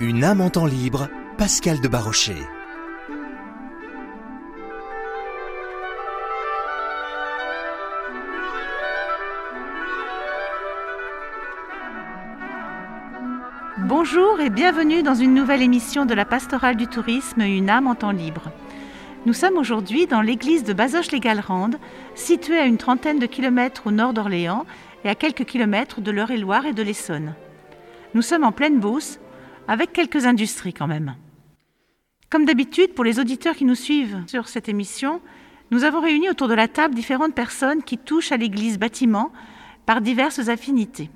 Une âme en temps libre, Pascal de Barrochet. Bonjour et bienvenue dans une nouvelle émission de la Pastorale du Tourisme Une âme en temps libre. Nous sommes aujourd'hui dans l'église de Bazoches-les-Gallerandes, située à une trentaine de kilomètres au nord d'Orléans et à quelques kilomètres de l'Eure-et-Loire et de l'Essonne. Nous sommes en pleine Beauce, avec quelques industries quand même. Comme d'habitude, pour les auditeurs qui nous suivent sur cette émission, nous avons réuni autour de la table différentes personnes qui touchent à l'église bâtiment par diverses affinités.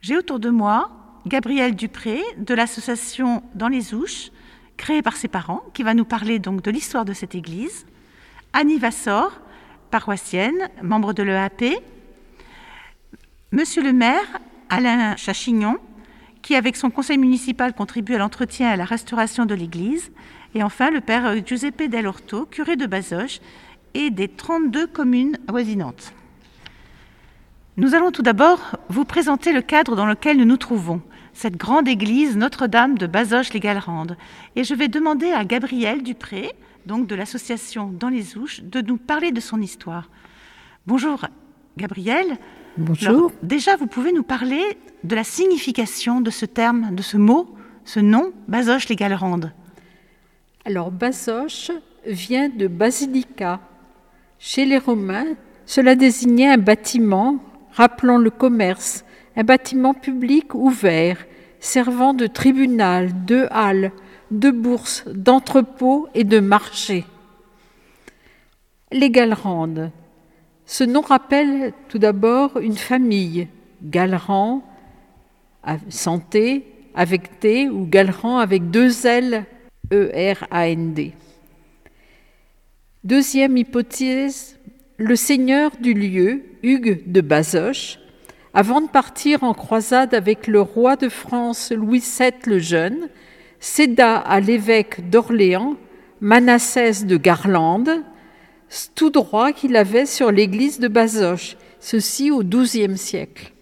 J'ai autour de moi Gabriel Dupré de l'association Dans les Ouches, créée par ses parents, qui va nous parler donc de l'histoire de cette église. Annie Vassor, paroissienne, membre de l'EAP. Monsieur le maire, Alain Chachignon, qui avec son conseil municipal contribue à l'entretien et à la restauration de l'église. Et enfin le père Giuseppe Del Orto, curé de Bazoches et des 32 communes avoisinantes. Nous allons tout d'abord vous présenter le cadre dans lequel nous nous trouvons cette grande église Notre-Dame de Bazoches-les-Gallerandes. Et je vais demander à Gabriel Dupré, donc de l'association Dans les Ouches, de nous parler de son histoire. Bonjour Gabriel. Bonjour. déjà, vous pouvez nous parler de la signification de ce terme, de ce mot, ce nom, Bazoches-les-Gallerandes. Alors, Bazoches vient de basilica. Chez les Romains, cela désignait un bâtiment rappelant le commerce, un bâtiment public ouvert, servant de tribunal, de halle, de bourse, d'entrepôt et de marché. Les Gallerandes. Ce nom rappelle tout d'abord une famille, Gallerand, santé, avec T, ou Gallerand avec deux L, E-R-A-N-D. Deuxième hypothèse, le seigneur du lieu, Hugues de Bazoches, avant de partir en croisade avec le roi de France Louis VII le Jeune, céda à l'évêque d'Orléans, Manassès de Garlande, tout droit qu'il avait sur l'église de Bazoches, ceci au XIIe siècle.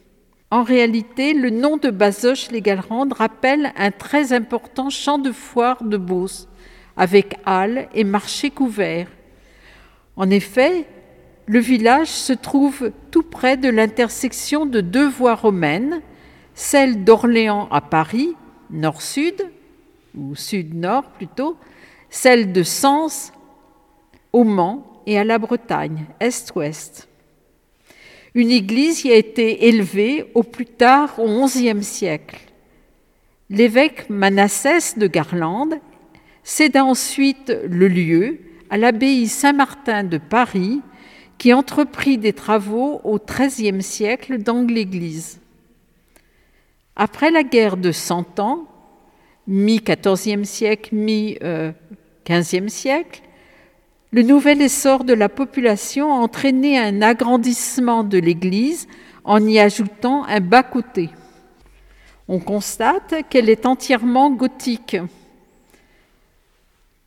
En réalité, le nom de Bazoches-les-Gallerandes rappelle un très important champ de foire de Beauce, avec halles et marchés couverts. En effet, le village se trouve tout près de l'intersection de deux voies romaines, celle d'Orléans à Paris, nord-sud, ou sud-nord plutôt, celle de Sens au Mans et à la Bretagne, est-ouest. Une église y a été élevée au plus tard au XIe siècle. L'évêque Manassès de Garlande céda ensuite le lieu à l'abbaye Saint-Martin de Paris qui entreprit des travaux au XIIIe siècle dans l'Église. Après la guerre de Cent Ans, mi-XIVe siècle, mi-XVe siècle, le nouvel essor de la population a entraîné un agrandissement de l'Église en y ajoutant un bas-côté. On constate qu'elle est entièrement gothique.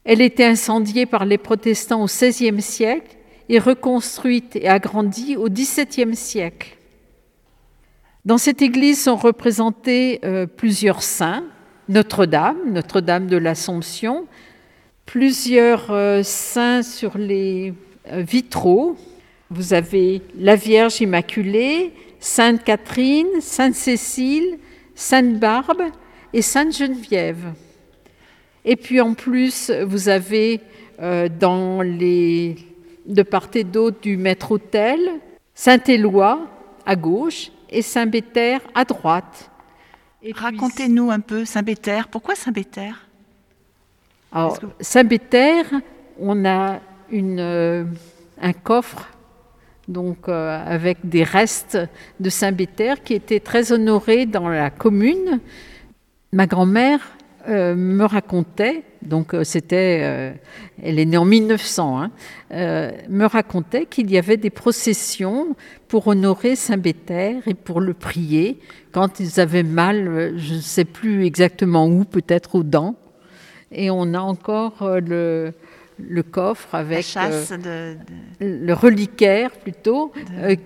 Elle était incendiée par les protestants au XVIe siècle et reconstruite et agrandie au XVIIe siècle. Dans cette église sont représentés euh, plusieurs saints, Notre-Dame, Notre-Dame de l'Assomption, plusieurs euh, saints sur les euh, vitraux. Vous avez la Vierge Immaculée, Sainte Catherine, Sainte Cécile, Sainte Barbe et Sainte Geneviève. Et puis en plus, vous avez les de part et d'autre du maître-autel, Saint-Éloi à gauche et Saint-Béter à droite. Racontez-nous un peu Saint-Béter. Pourquoi Saint-Béter Alors, Saint-Béter, on a une, euh, un coffre donc euh, avec des restes de Saint-Béter qui était très honoré dans la commune. Ma grand-mère euh, me racontait, donc c'était, elle est née en 1900, hein, me racontait qu'il y avait des processions pour honorer Saint Béter et pour le prier quand ils avaient mal, je ne sais plus exactement où, peut-être aux dents. Et on a encore le, le coffre avec le reliquaire plutôt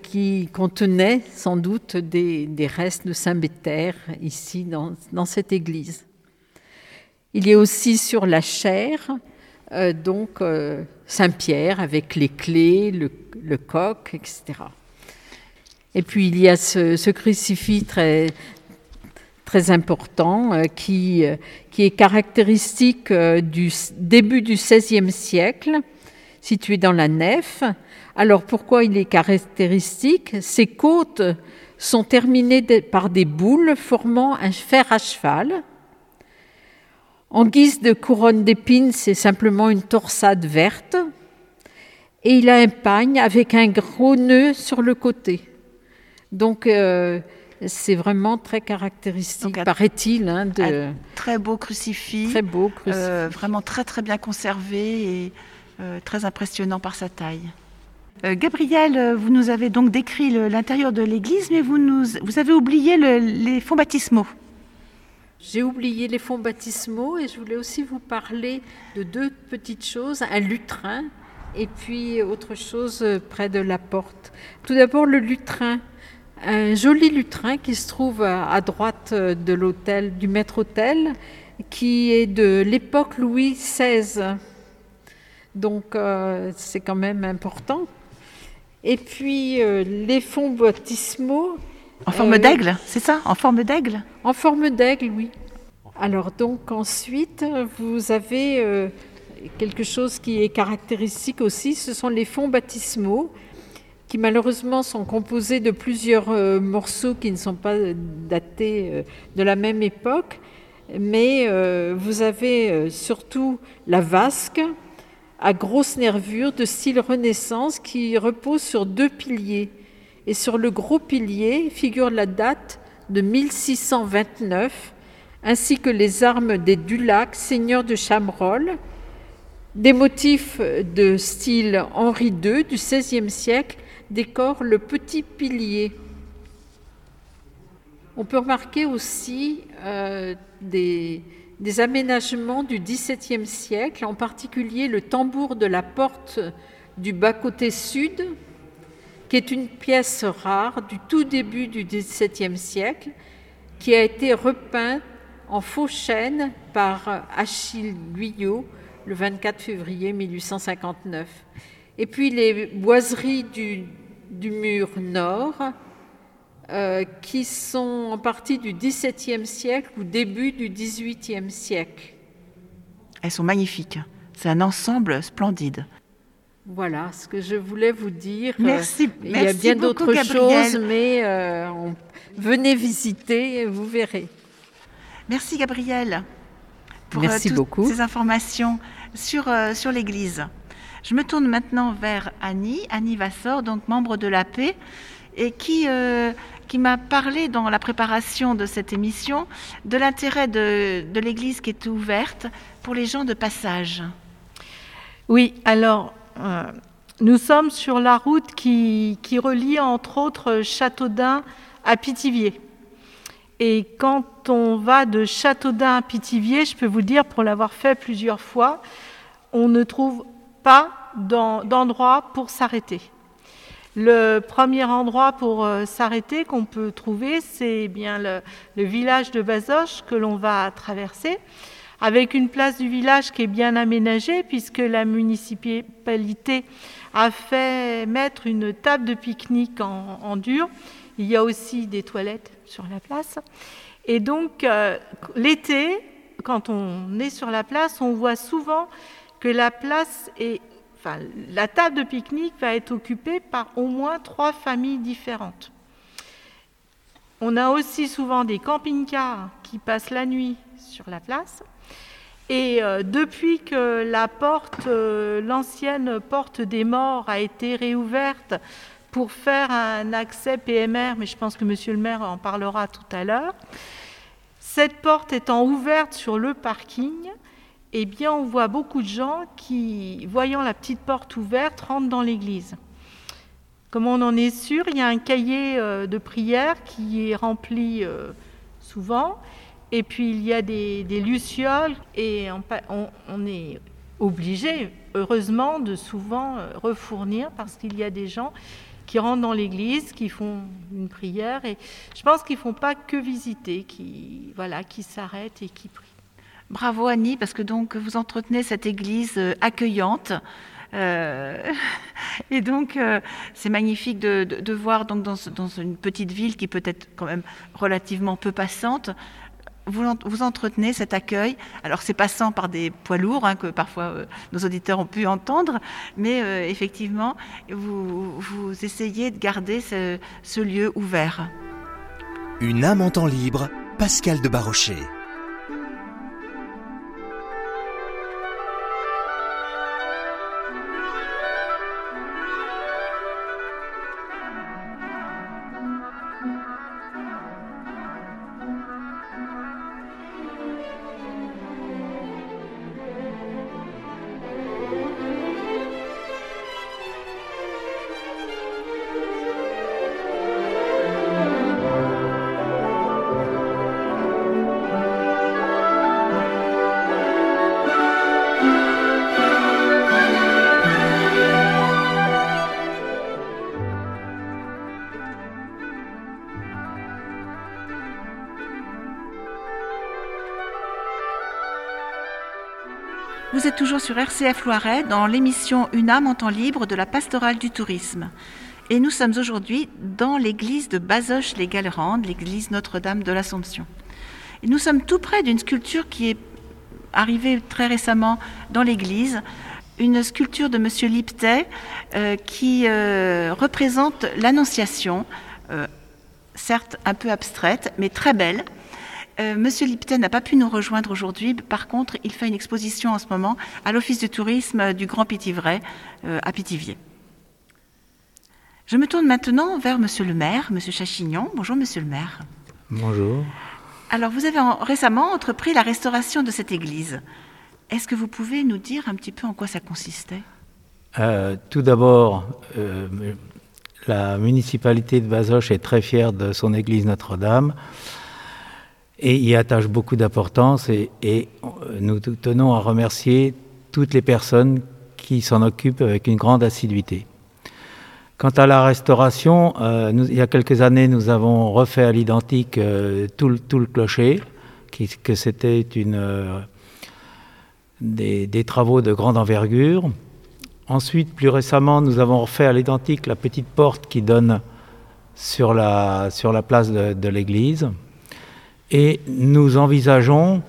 qui contenait sans doute des, des restes de Saint Béter ici dans, dans cette église. Il y a aussi sur la chaire, euh, donc euh, Saint-Pierre avec les clés, le, coq, etc. Et puis il y a ce, crucifix très, très important euh, qui, qui est caractéristique du début du XVIe siècle, situé dans la nef. Alors pourquoi il est caractéristique? Ses côtes sont terminées par des boules formant un fer à cheval. En guise de couronne d'épines, c'est simplement une torsade verte. Et il a un pagne avec un gros nœud sur le côté. Donc euh, c'est vraiment très caractéristique, paraît-il. Hein, de... très beau crucifix. Très beau crucifix. Euh, vraiment très très bien conservé et euh, très impressionnant par sa taille. Euh, Gabriel, vous nous avez donc décrit l'intérieur de l'église, mais vous, nous, vous avez oublié les fonds baptismaux. J'ai oublié les fonds baptismaux et je voulais aussi vous parler de deux petites choses, un lutrin et puis autre chose près de la porte. Tout d'abord le lutrin, un joli lutrin qui se trouve à droite de l'hôtel, du maître-autel, qui est de l'époque Louis XVI. Donc euh, c'est quand même important. Et puis euh, les fonds baptismaux. En forme euh, d'aigle, c'est ça? En forme d'aigle? En forme d'aigle, oui. Alors donc ensuite, vous avez quelque chose qui est caractéristique aussi, ce sont les fonds baptismaux qui malheureusement sont composés de plusieurs morceaux qui ne sont pas datés de la même époque, mais vous avez surtout la vasque, à grosse nervure de style Renaissance qui repose sur deux piliers. Et sur le gros pilier figure la date de 1629, ainsi que les armes des Dulac, seigneurs de Chamerolles. Des motifs de style Henri II du XVIe siècle décorent le petit pilier. On peut remarquer aussi euh, des, des aménagements du XVIIe siècle, en particulier le tambour de la porte du bas-côté sud, qui est une pièce rare du tout début du XVIIe siècle, qui a été repeint en faux chêne par Achille Guyot le 24 février 1859. Et puis les boiseries du, du mur nord, euh, qui sont en partie du XVIIe siècle ou début du XVIIIe siècle. Elles sont magnifiques. C'est un ensemble splendide. Voilà ce que je voulais vous dire. Merci. Il y a bien d'autres choses, mais euh, venez visiter, vous verrez. Merci Gabriel pour euh, Merci toutes beaucoup. ces informations sur, sur l'Église. Je me tourne maintenant vers Annie, Annie Vassor, donc membre de la paix, et qui, qui m'a parlé dans la préparation de cette émission de l'intérêt de, l'Église qui est ouverte pour les gens de passage. Oui, alors euh, nous sommes sur la route qui, qui relie entre autres Châteaudun à Pithiviers. Et quand on va de Châteaudun à Pithiviers, je peux vous dire, pour l'avoir fait plusieurs fois, on ne trouve pas d'endroit pour s'arrêter. Le premier endroit pour euh, s'arrêter qu'on peut trouver, c'est bien le, village de Bazoches que l'on va traverser, avec une place du village qui est bien aménagée, puisque la municipalité a fait mettre une table de pique-nique en, dur. Il y a aussi des toilettes sur la place. Et donc, euh, l'été, quand on est sur la place, on voit souvent que la place est la table de pique-nique va être occupée par au moins trois familles différentes. On a aussi souvent des camping-cars qui passent la nuit sur la place. Et euh, depuis que la porte, euh, l'ancienne porte des morts a été réouverte pour faire un accès PMR, mais je pense que Monsieur le maire en parlera tout à l'heure, cette porte étant ouverte sur le parking, eh bien, on voit beaucoup de gens qui, voyant la petite porte ouverte, rentrent dans l'église. Comme on en est sûr, il y a un cahier euh, de prière qui est rempli euh, souvent, et puis il y a des, lucioles, et on, est obligé, heureusement, de souvent euh, refournir, parce qu'il y a des gens qui rentrent dans l'église, qui font une prière, et je pense qu'ils ne font pas que visiter, qui, voilà, qui s'arrêtent et qui prient. Bravo Annie, parce que donc vous entretenez cette église euh, accueillante. Euh, et donc, euh, c'est magnifique de, voir donc dans, une petite ville qui peut être quand même relativement peu passante, vous, vous entretenez cet accueil. Alors, c'est passant par des poids lourds hein, que parfois nos auditeurs ont pu entendre, mais effectivement, vous, vous, essayez de garder ce, ce lieu ouvert. Une âme en temps libre, Pascal de Barochet. Toujours sur RCF Loiret dans l'émission Une âme en temps libre de la pastorale du tourisme. Et nous sommes aujourd'hui dans l'église de Bazoches les Gallerandes, l'église Notre-Dame de l'Assomption. Et nous sommes tout près d'une sculpture qui est arrivée très récemment dans l'église, une sculpture de Monsieur Liptet euh, qui euh, représente l'Annonciation, euh, certes un peu abstraite, mais très belle. Euh, Monsieur Lipton n'a pas pu nous rejoindre aujourd'hui. Par contre, il fait une exposition en ce moment à l'Office de tourisme du Grand Pitivray euh, à Pithiviers. Je me tourne maintenant vers Monsieur le maire, Monsieur Chachignon. Bonjour Monsieur le maire. Bonjour. Alors, vous avez récemment entrepris la restauration de cette église. Est-ce que vous pouvez nous dire un petit peu en quoi ça consistait? Euh, Tout d'abord, la municipalité de Bazoches est très fière de son église Notre-Dame et y attache beaucoup d'importance et, nous tenons à remercier toutes les personnes qui s'en occupent avec une grande assiduité. Quant à la restauration, euh, il y a quelques années, nous avons refait à l'identique euh, tout, le clocher, que c'était euh, des, des, travaux de grande envergure. Ensuite, plus récemment, nous avons refait à l'identique la petite porte qui donne sur la, sur la place de l'église. Et nous envisageons,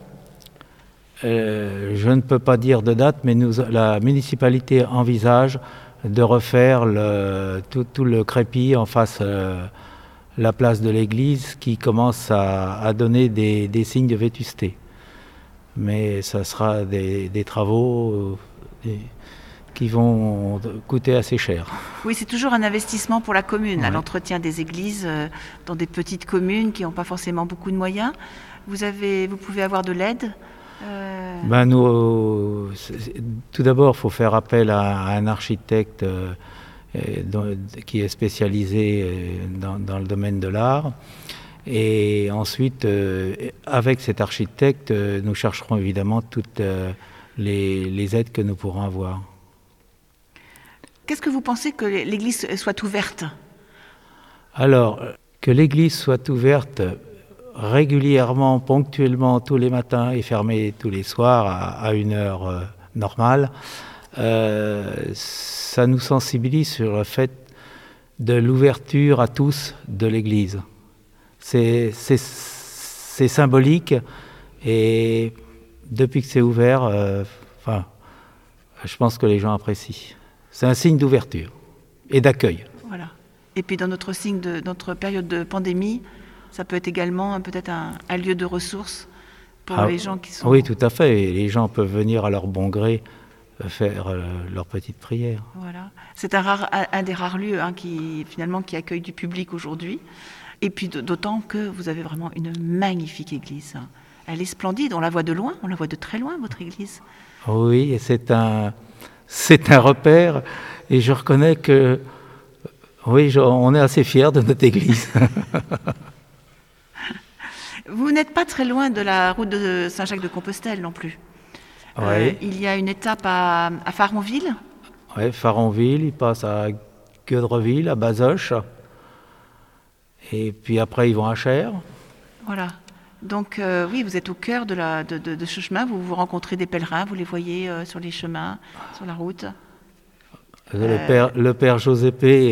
euh, je ne peux pas dire de date, mais nous, la municipalité envisage de refaire tout, le crépi en face euh, la place de l'église qui commence à, donner des, signes de vétusté. Mais ça sera des, travaux euh, qui vont coûter assez cher. Oui, c'est toujours un investissement pour la commune, à l'entretien des églises euh, dans des petites communes qui n'ont pas forcément beaucoup de moyens. Vous, avez, vous pouvez avoir de l'aide euh, ben nous, Tout d'abord, il faut faire appel à, un architecte euh, qui est spécialisé dans, le domaine de l'art. Et ensuite, avec cet architecte, nous chercherons évidemment toutes les, les aides que nous pourrons avoir. Qu'est-ce que vous pensez que l'Église soit ouverte? Alors, que l'Église soit ouverte régulièrement, ponctuellement, tous les matins et fermée tous les soirs à, une heure euh, normale, euh, ça nous sensibilise sur le fait de l'ouverture à tous de l'Église. C'est symbolique et depuis que c'est ouvert, euh, je pense que les gens apprécient. C'est un signe d'ouverture et d'accueil. Voilà. Et puis dans notre signe de notre période de pandémie, ça peut être également peut-être un, lieu de ressources pour ah, les gens qui sont. Oui, tout à fait. les gens peuvent venir à leur bon gré euh, faire euh, leur petite prière. Voilà. C'est un, un, des rares lieux hein, qui finalement qui accueille du public aujourd'hui. Et puis d'autant que vous avez vraiment une magnifique église. Elle est splendide. On la voit de loin. On la voit de très loin votre église. Oui, c'est un c'est un repère et je reconnais que oui, on est assez fiers de notre église. Vous n'êtes pas très loin de la route de Saint-Jacques-de-Compostelle non plus. Euh, il y a une étape à, Faronville. Oui, Faronville, il passe à Gueudreville, à Bazoches. Et puis après, ils vont à Cher. Voilà. Donc euh, oui, vous êtes au cœur de, la, de, de- de ce chemin, vous, vous rencontrez des pèlerins, vous les voyez euh, sur les chemins, sur la route. Le, père, le père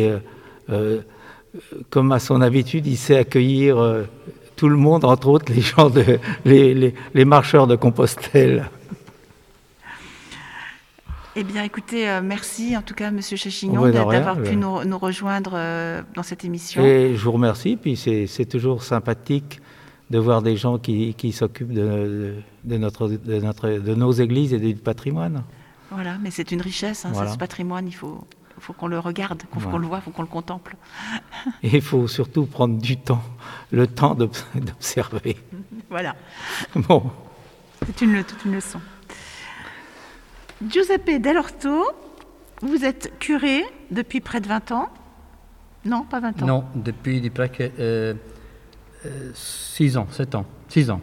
euh, euh, comme à son habitude, il sait accueillir euh, tout le monde, entre autres les gens de, les, les- les marcheurs de Compostelle. Eh bien écoutez, euh, merci en tout cas Monsieur Chachignon d'avoir pu nous, nous rejoindre euh, dans cette émission. Et je vous remercie, puis c'est toujours sympathique de voir des gens qui, qui s'occupent de, de, notre, de, notre, de nos églises et du patrimoine. Voilà, mais c'est une richesse, hein, Voilà. ce patrimoine, il faut, faut qu'on le regarde, qu'on faut Voilà. qu'on le voit, il faut qu'on le contemple. Et il faut surtout prendre du temps, le temps d'obs- d'observer. Voilà, Bon, c'est une, toute une leçon. Giuseppe Dell'Orto, vous êtes curé depuis près de 20 ans? Non, pas 20 ans. Non, depuis de près que 6 ans, 7 ans, 6 ans.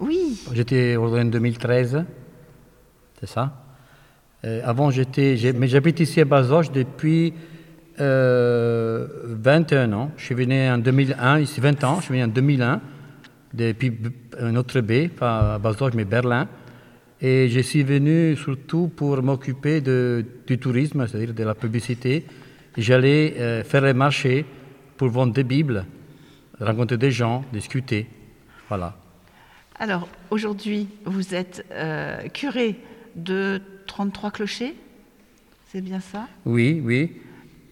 Oui, J'étais en 2013, c'est ça. Euh, avant, j'étais, mais j'habite ici à Bazoches depuis euh, 21 ans. Je suis venu en 2001, ici 20 ans, je suis venu en 2001, depuis un autre baie, pas à Bazoches, mais Berlin. Et je suis venu surtout pour m'occuper du tourisme, c'est-à-dire de la publicité. J'allais euh, faire les marchés pour vendre des Bibles, rencontrer des gens, discuter. Voilà. alors aujourd'hui, vous êtes euh, curé de 33 clochers, c'est bien ça? Oui, oui.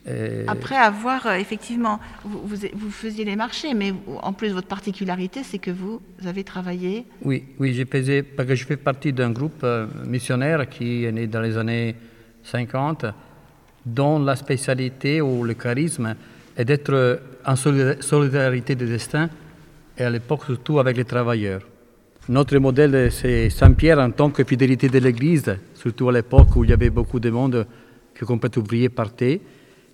Euh, Après avoir, euh, effectivement, vous, vous, vous faisiez les marchés, mais vous- en plus, votre particularité, c'est que vous avez travaillé. Oui, oui, j'ai pesé, parce que je fais partie d'un groupe missionnaire qui est né dans les années 50, dont la spécialité ou le charisme est d'être en solida- solidarité des destins, et à l'époque surtout avec les travailleurs. Notre modèle, c'est Saint-Pierre en tant que fidélité de l'Église, surtout à l'époque où il y avait beaucoup de monde que complètement ouvrier partait,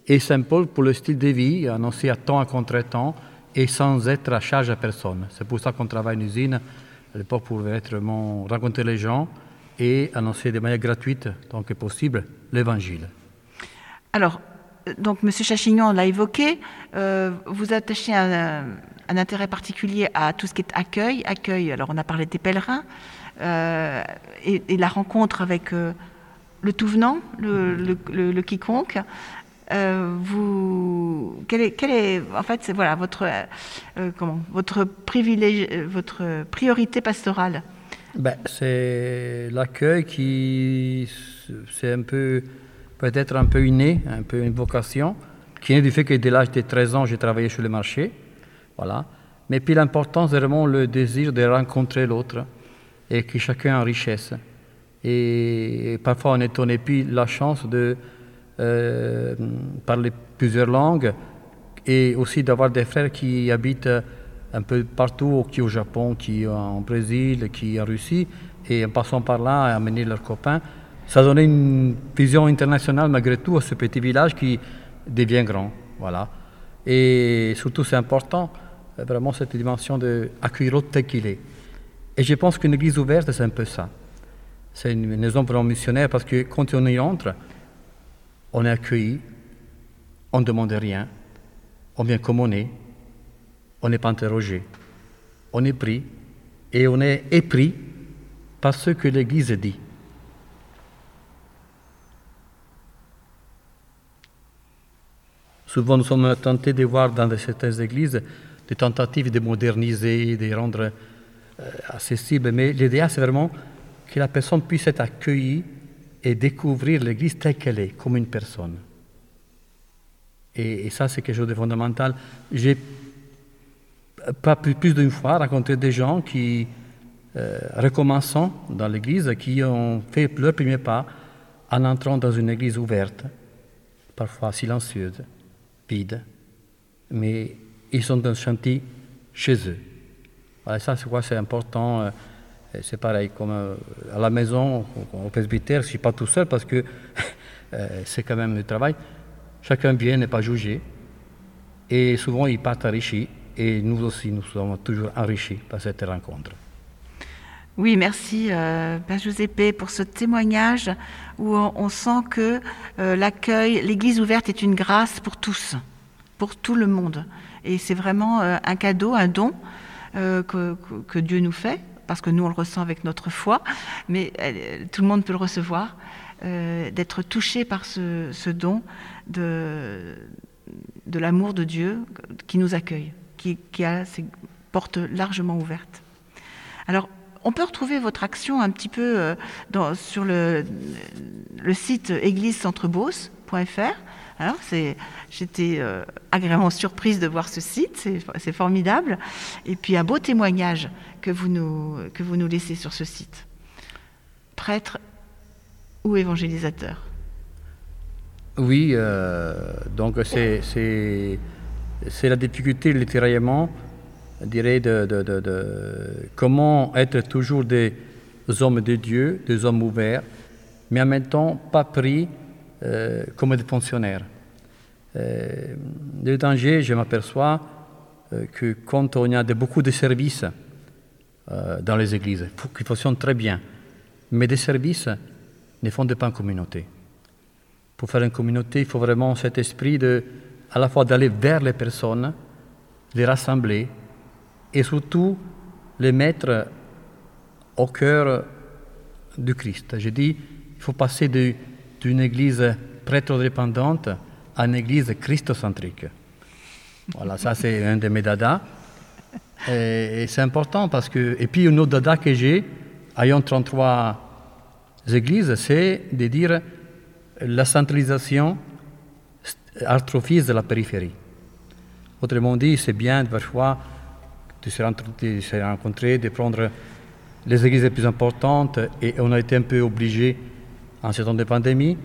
et Saint-Paul pour le style de vie, annoncé à temps à contre-temps et sans être à charge à personne. C'est pour ça qu'on travaille en usine à l'époque pour vraiment rencontrer les gens et annoncer de manière gratuite, tant que possible, l'Évangile. Alors, euh, donc, Monsieur Chachignon l'a évoqué, euh, vous attachez un, intérêt particulier à tout ce qui est accueil. Accueil, alors on a parlé des pèlerins, euh, et, la rencontre avec euh, le tout venant, le, quiconque. Vous, quel est, en fait, voilà votre, comment, votre privilège, votre priorité pastorale? Ben, c'est l'accueil qui, c'est un peu, peut-être un peu inné, un peu une vocation, qui est du fait que dès l'âge de 13 ans, j'ai travaillé sur le marché. Voilà. Mais puis l'important, c'est vraiment le désir de rencontrer l'autre et que chacun a richesse. Et parfois, on est, on puis la chance de euh, parler plusieurs langues et aussi d'avoir des frères qui habitent un peu partout, qui au Japon, qui en Brésil, qui en Russie, et en passant par là, amener leurs copains. Ça donnait une vision internationale malgré tout à ce petit village qui devient grand. Voilà. Et surtout, c'est important, euh, vraiment, cette dimension d'accueillir l'autre tel qu'il est. Et je pense qu'une église ouverte, c'est un peu ça. C'est une maison vraiment missionnaire parce que quand on y entre, on est accueilli, on ne demande rien, on vient comme on est, on n'est pas interrogé, on est pris et on est épris par ce que l'Église dit. Souvent, nous sommes tentés de voir dans certaines églises des tentatives de moderniser, de rendre euh, accessible, mais l'idéal, c'est vraiment que la personne puisse être accueillie et découvrir l'Église telle qu'elle est, comme une personne. Et, ça, c'est quelque chose de fondamental. J'ai pas plus, plus d'une fois rencontré des gens qui, euh, recommençant dans l'Église, qui ont fait leur premier pas en entrant dans une Église ouverte, parfois silencieuse, vide, mais ils sont dans chantier chez eux. Ça, c'est quoi, c'est important. euh, C'est pareil, comme euh, à la maison, au, au presbytère, je ne suis pas tout seul parce que euh, c'est quand même le travail. Chacun vient, n'est pas jugé. Et souvent, ils partent enrichis. Et nous aussi, nous sommes toujours enrichis par cette rencontre. Oui, merci, euh, Père Giuseppe, pour ce témoignage où on, sent que euh, l'accueil, l'Église ouverte est une grâce pour tous, pour tout le monde. Et c'est vraiment euh, un cadeau, un don euh, que, Dieu nous fait, parce que nous on le ressent avec notre foi, mais tout le monde peut le recevoir, d'être touché par ce, don de, de l'amour de Dieu qui nous accueille, qui, qui a ses portes largement ouvertes. Alors, on peut retrouver votre action un petit peu euh, sur le, site églisecentreboss.fr. Alors, j'étais euh, agréablement surprise de voir ce site, c'est formidable. Et puis un beau témoignage que vous nous, que vous nous laissez sur ce site. Prêtre ou évangélisateur? Oui, euh, donc c'est la difficulté littéralement dirais, de, comment être toujours des hommes de Dieu, des hommes ouverts, mais en même temps pas pris euh, comme des fonctionnaires. Euh, le danger, je m'aperçois euh, que quand on a beaucoup de services dans les églises, qui fonctionnent très bien, mais des services ne fondent pas une communauté. Pour faire une communauté, il faut vraiment cet esprit de, à la fois d'aller vers les personnes, les rassembler, et surtout les mettre au cœur du Christ. Je dis, il faut passer d'une église prêtre-dépendante à une église christocentrique. Voilà, ça c'est un de mes dadas. Et, c'est important parce que. Et puis, un autre dada que j'ai, ayant 33 églises, c'est de dire la centralisation artrophise de la périphérie. Autrement dit, c'est bien parfois de se, rencontrer, de prendre les églises les plus importantes et on a été un peu obligé en ce temps de pandémie.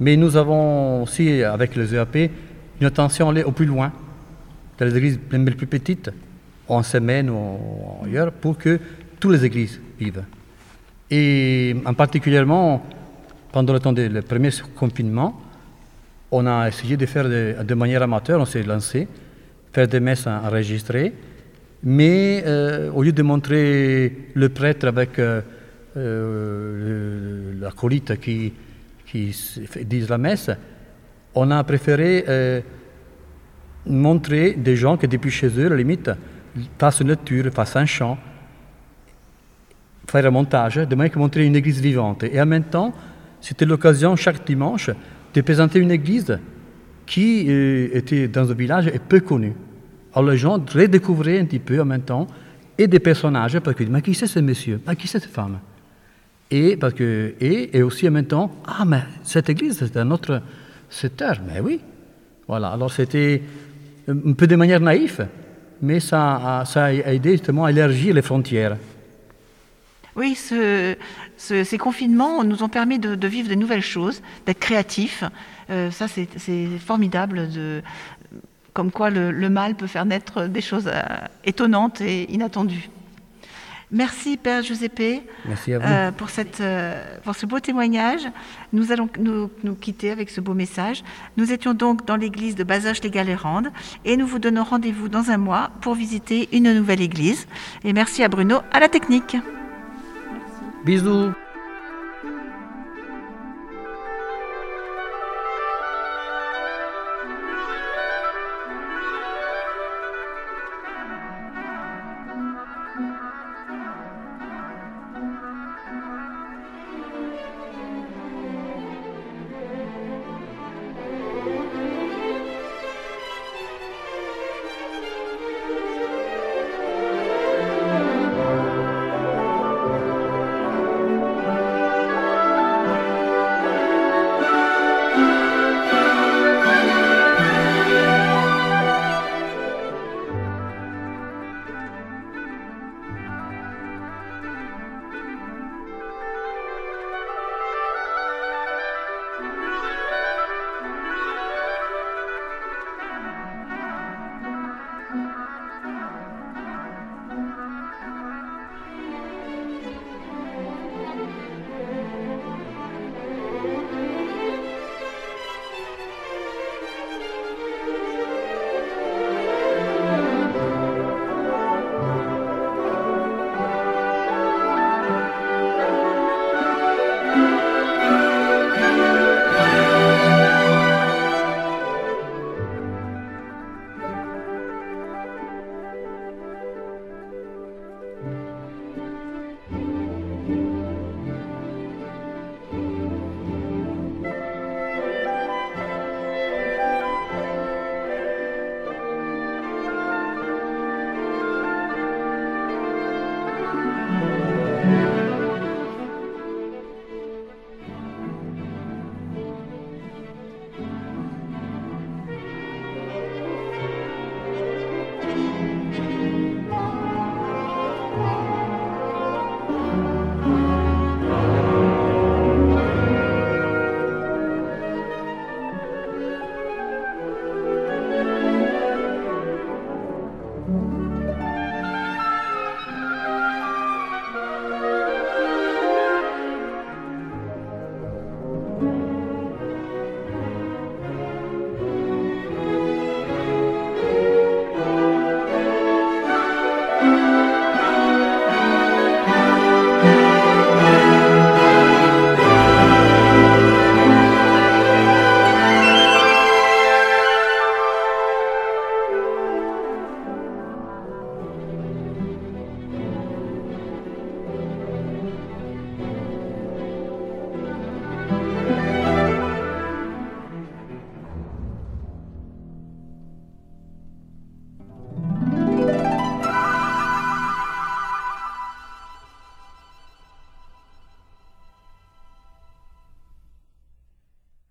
Mais nous avons aussi, avec les EAP, une attention à aller au plus loin, dans les églises les plus petites, en semaine ou ailleurs, pour que toutes les églises vivent. Et en particulièrement, pendant le temps du premier confinement, on a essayé de faire de manière amateur, on s'est lancé, faire des messes enregistrées, mais euh, au lieu de montrer le prêtre avec euh, euh, la colite qui, qui dit la messe, on a préféré montrer des gens qui depuis chez eux, à la limite, fassent une lecture, fassent un chant, faire un montage, de manière que montrer une église vivante. Et en même temps, c'était l'occasion chaque dimanche de présenter une église qui était dans un village et peu connue. Alors les gens redécouvraient un petit peu en même temps, et des personnages, parce disent, mais qui c'est ce monsieur? Mais qui c'est cette femme? Et, parce que, et, et, aussi en même temps, ah, mais cette église, c'est un autre secteur. Mais oui. Voilà, alors c'était un peu de manière naïve, mais ça, ça a aidé justement à élargir les frontières. Oui, ce, ce, ces confinements nous ont permis de, de vivre de nouvelles choses, d'être créatifs. Euh, ça, c'est formidable de, comme quoi le, le, mal peut faire naître des choses euh, étonnantes et inattendues. Merci Père Giuseppe Merci euh, pour, cette, euh, pour, ce beau témoignage. Nous allons nous, nous, quitter avec ce beau message. Nous étions donc dans l'église de Bazoches les Galérandes et nous vous donnons rendez-vous dans un mois pour visiter une nouvelle église. Et merci à Bruno à la technique. Merci. Bisous.